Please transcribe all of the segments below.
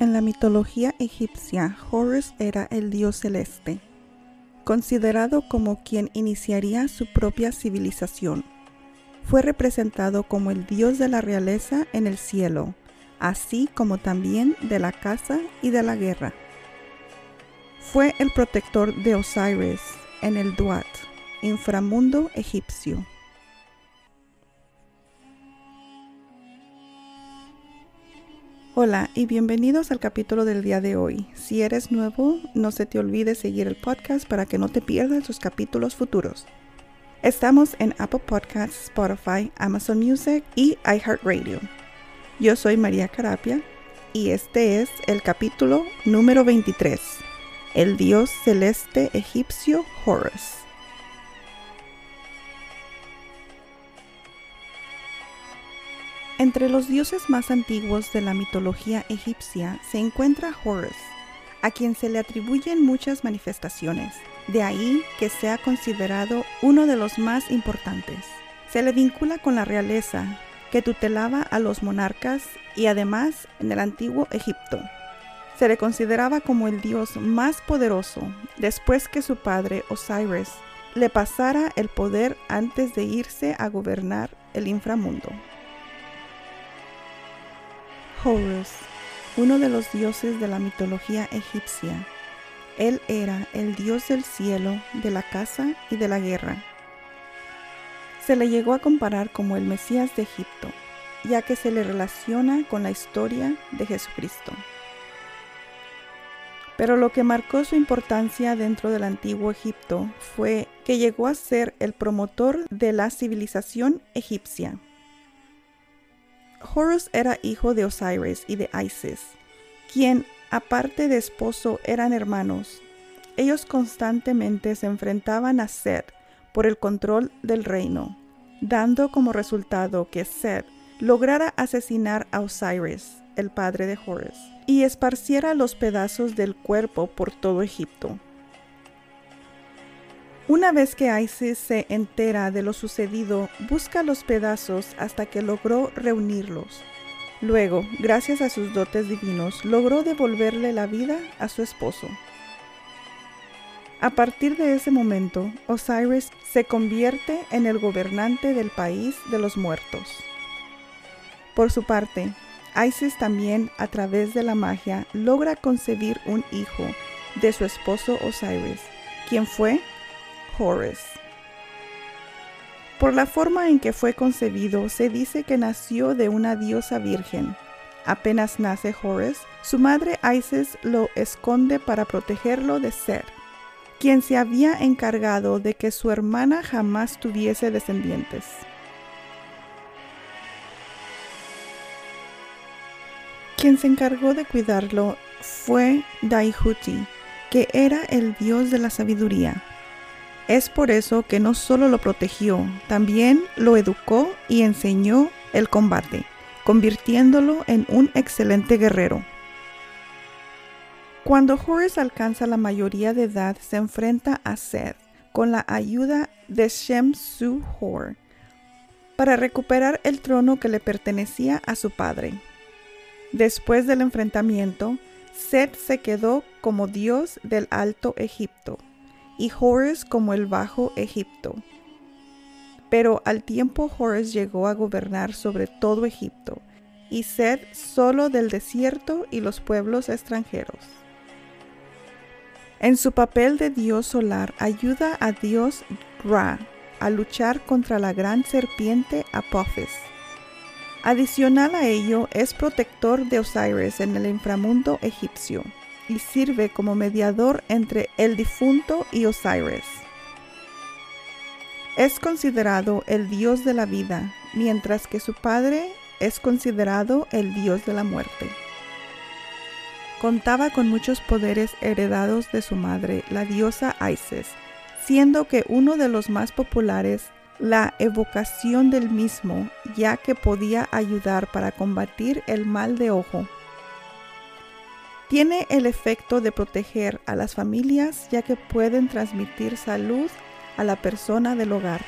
En la mitología egipcia, Horus era el dios celeste, considerado como quien iniciaría su propia civilización. Fue representado como el dios de la realeza en el cielo, así como también de la caza y de la guerra. Fue el protector de Osiris en el Duat, inframundo egipcio. Hola y bienvenidos al capítulo del día de hoy. Si eres nuevo, no se te olvide seguir el podcast para que no te pierdas los capítulos futuros. Estamos en Apple Podcasts, Spotify, Amazon Music y iHeartRadio. Yo soy María Carapia y este es el capítulo número 23, el dios celeste egipcio Horus. Entre los dioses más antiguos de la mitología egipcia se encuentra Horus, a quien se le atribuyen muchas manifestaciones, de ahí que sea considerado uno de los más importantes. Se le vincula con la realeza, que tutelaba a los monarcas y además en el antiguo Egipto. Se le consideraba como el dios más poderoso después que su padre Osiris le pasara el poder antes de irse a gobernar el inframundo. Horus, uno de los dioses de la mitología egipcia. Él era el dios del cielo, de la caza y de la guerra. Se le llegó a comparar como el Mesías de Egipto, ya que se le relaciona con la historia de Jesucristo. Pero lo que marcó su importancia dentro del antiguo Egipto fue que llegó a ser el promotor de la civilización egipcia. Horus era hijo de Osiris y de Isis, quien, aparte de esposo, eran hermanos. Ellos constantemente se enfrentaban a Set por el control del reino, dando como resultado que Set lograra asesinar a Osiris, el padre de Horus, y esparciera los pedazos del cuerpo por todo Egipto. Una vez que Isis se entera de lo sucedido, busca los pedazos hasta que logró reunirlos. Luego, gracias a sus dotes divinos, logró devolverle la vida a su esposo. A partir de ese momento, Osiris se convierte en el gobernante del país de los muertos. Por su parte, Isis también, a través de la magia, logra concebir un hijo de su esposo Osiris, quien fue Horus. Por la forma en que fue concebido, se dice que nació de una diosa virgen. Apenas nace Horus, su madre Isis lo esconde para protegerlo de Ser, quien se había encargado de que su hermana jamás tuviese descendientes. Quien se encargó de cuidarlo fue Daihuti, que era el dios de la sabiduría. Es por eso que no solo lo protegió, también lo educó y enseñó el combate, convirtiéndolo en un excelente guerrero. Cuando Horus alcanza la mayoría de edad, se enfrenta a Seth con la ayuda de Shem Su Hor para recuperar el trono que le pertenecía a su padre. Después del enfrentamiento, Seth se quedó como dios del Alto Egipto y Horus como el Bajo Egipto. Pero al tiempo Horus llegó a gobernar sobre todo Egipto, y Seth solo del desierto y los pueblos extranjeros. En su papel de dios solar ayuda a dios Ra a luchar contra la gran serpiente Apophis. Adicional a ello, es protector de Osiris en el inframundo egipcio y sirve como mediador entre el difunto y Osiris. Es considerado el dios de la vida, mientras que su padre es considerado el dios de la muerte. Contaba con muchos poderes heredados de su madre, la diosa Isis, siendo que uno de los más populares la evocación del mismo, ya que podía ayudar para combatir el mal de ojo tiene el efecto de proteger a las familias ya que pueden transmitir salud a la persona del hogar,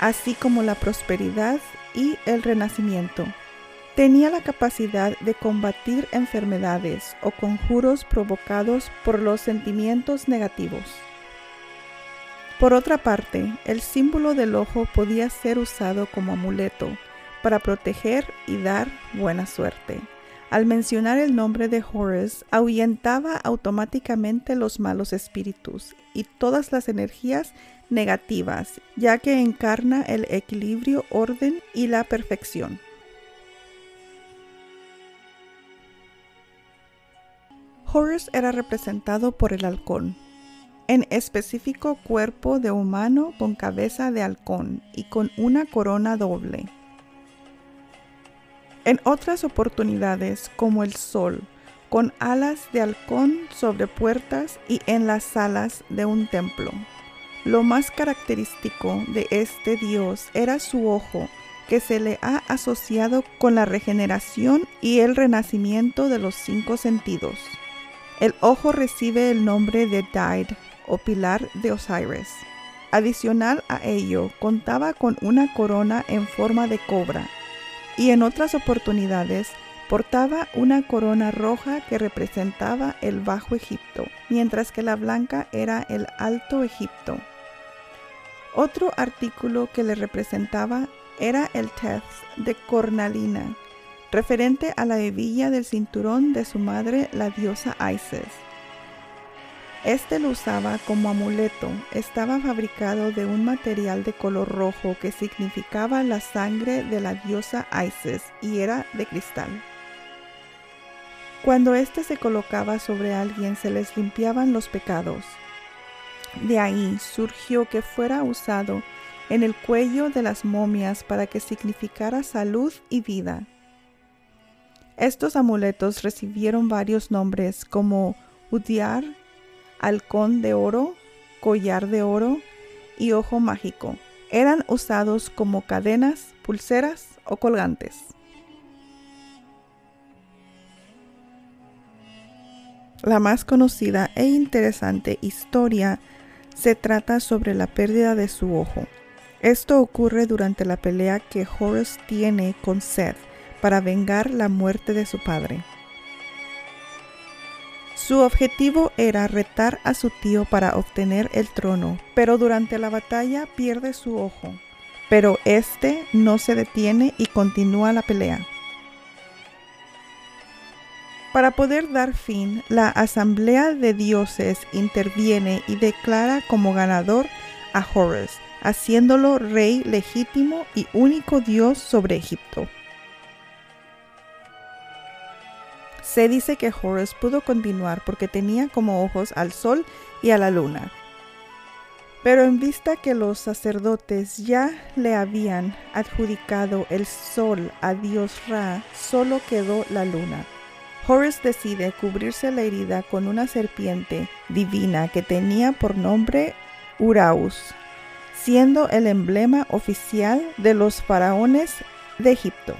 así como la prosperidad y el renacimiento. Tenía la capacidad de combatir enfermedades o conjuros provocados por los sentimientos negativos. Por otra parte, el símbolo del ojo podía ser usado como amuleto para proteger y dar buena suerte. Al mencionar el nombre de Horus, ahuyentaba automáticamente los malos espíritus y todas las energías negativas, ya que encarna el equilibrio, orden y la perfección. Horus era representado por el halcón, en específico cuerpo de humano con cabeza de halcón y con una corona doble. En otras oportunidades, como el sol, con alas de halcón sobre puertas y en las salas de un templo. Lo más característico de este dios era su ojo, que se le ha asociado con la regeneración y el renacimiento de los cinco sentidos. El ojo recibe el nombre de Dide o pilar de Osiris. Adicional a ello, contaba con una corona en forma de cobra y en otras oportunidades portaba una corona roja que representaba el Bajo Egipto, mientras que la blanca era el Alto Egipto. Otro artículo que le representaba era el tez de cornalina, referente a la hebilla del cinturón de su madre, la diosa Isis. Este lo usaba como amuleto. Estaba fabricado de un material de color rojo que significaba la sangre de la diosa Isis y era de cristal. Cuando éste se colocaba sobre alguien se les limpiaban los pecados. De ahí surgió que fuera usado en el cuello de las momias para que significara salud y vida. Estos amuletos recibieron varios nombres como Udiar, halcón de oro, collar de oro y ojo mágico. Eran usados como cadenas, pulseras o colgantes. La más conocida e interesante historia se trata sobre la pérdida de su ojo. Esto ocurre durante la pelea que Horus tiene con Seth para vengar la muerte de su padre. Su objetivo era retar a su tío para obtener el trono, pero durante la batalla pierde su ojo. Pero este no se detiene y continúa la pelea. Para poder dar fin, la Asamblea de Dioses interviene y declara como ganador a Horus, haciéndolo rey legítimo y único dios sobre Egipto. Se dice que Horus pudo continuar porque tenía como ojos al sol y a la luna. Pero en vista que los sacerdotes ya le habían adjudicado el sol a dios Ra, solo quedó la luna. Horus decide cubrirse la herida con una serpiente divina que tenía por nombre Uraus, siendo el emblema oficial de los faraones de Egipto.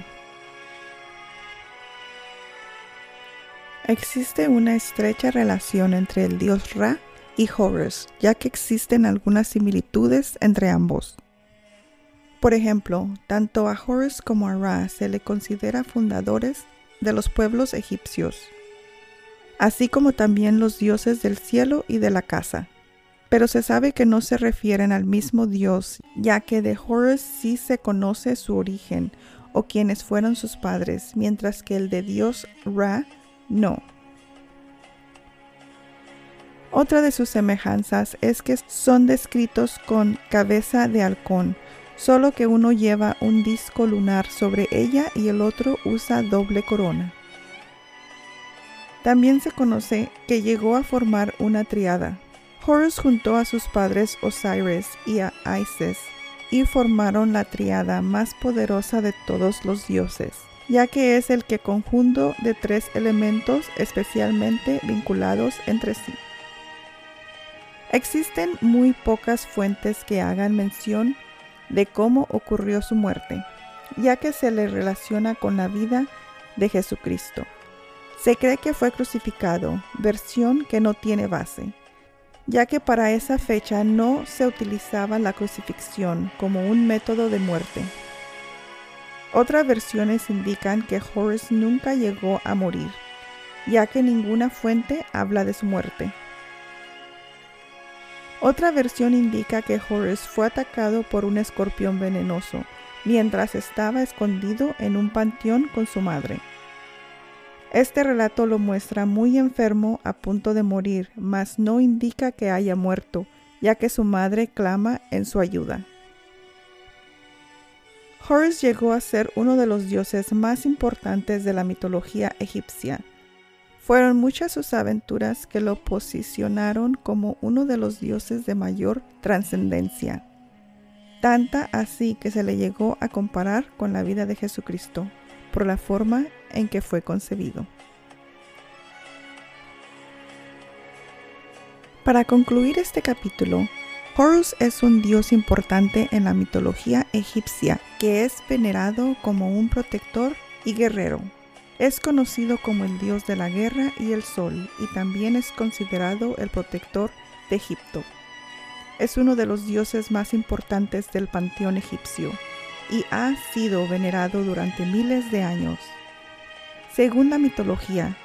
Existe una estrecha relación entre el dios Ra y Horus, ya que existen algunas similitudes entre ambos. Por ejemplo, tanto a Horus como a Ra se le considera fundadores de los pueblos egipcios, así como también los dioses del cielo y de la casa. Pero se sabe que no se refieren al mismo dios, ya que de Horus sí se conoce su origen o quienes fueron sus padres, mientras que el de dios Ra no. Otra de sus semejanzas es que son descritos con cabeza de halcón, solo que uno lleva un disco lunar sobre ella y el otro usa doble corona. También se conoce que llegó a formar una triada. Horus juntó a sus padres Osiris y a Isis y formaron la triada más poderosa de todos los dioses ya que es el que conjunto de tres elementos especialmente vinculados entre sí. Existen muy pocas fuentes que hagan mención de cómo ocurrió su muerte, ya que se le relaciona con la vida de Jesucristo. Se cree que fue crucificado, versión que no tiene base, ya que para esa fecha no se utilizaba la crucifixión como un método de muerte. Otras versiones indican que Horus nunca llegó a morir, ya que ninguna fuente habla de su muerte. Otra versión indica que Horus fue atacado por un escorpión venenoso mientras estaba escondido en un panteón con su madre. Este relato lo muestra muy enfermo a punto de morir, mas no indica que haya muerto, ya que su madre clama en su ayuda. Horus llegó a ser uno de los dioses más importantes de la mitología egipcia. Fueron muchas sus aventuras que lo posicionaron como uno de los dioses de mayor trascendencia, tanta así que se le llegó a comparar con la vida de Jesucristo por la forma en que fue concebido. Para concluir este capítulo, Horus es un dios importante en la mitología egipcia que es venerado como un protector y guerrero. Es conocido como el dios de la guerra y el sol y también es considerado el protector de Egipto. Es uno de los dioses más importantes del panteón egipcio y ha sido venerado durante miles de años. Según la mitología,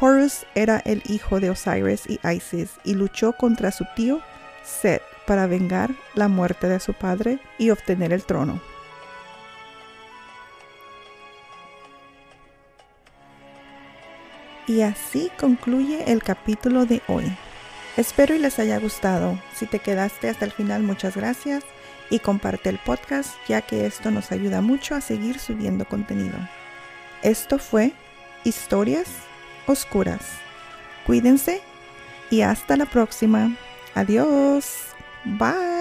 Horus era el hijo de Osiris y Isis y luchó contra su tío Set para vengar la muerte de su padre y obtener el trono. Y así concluye el capítulo de hoy. Espero y les haya gustado. Si te quedaste hasta el final, muchas gracias y comparte el podcast ya que esto nos ayuda mucho a seguir subiendo contenido. Esto fue Historias Oscuras. Cuídense y hasta la próxima. Adiós. Bye.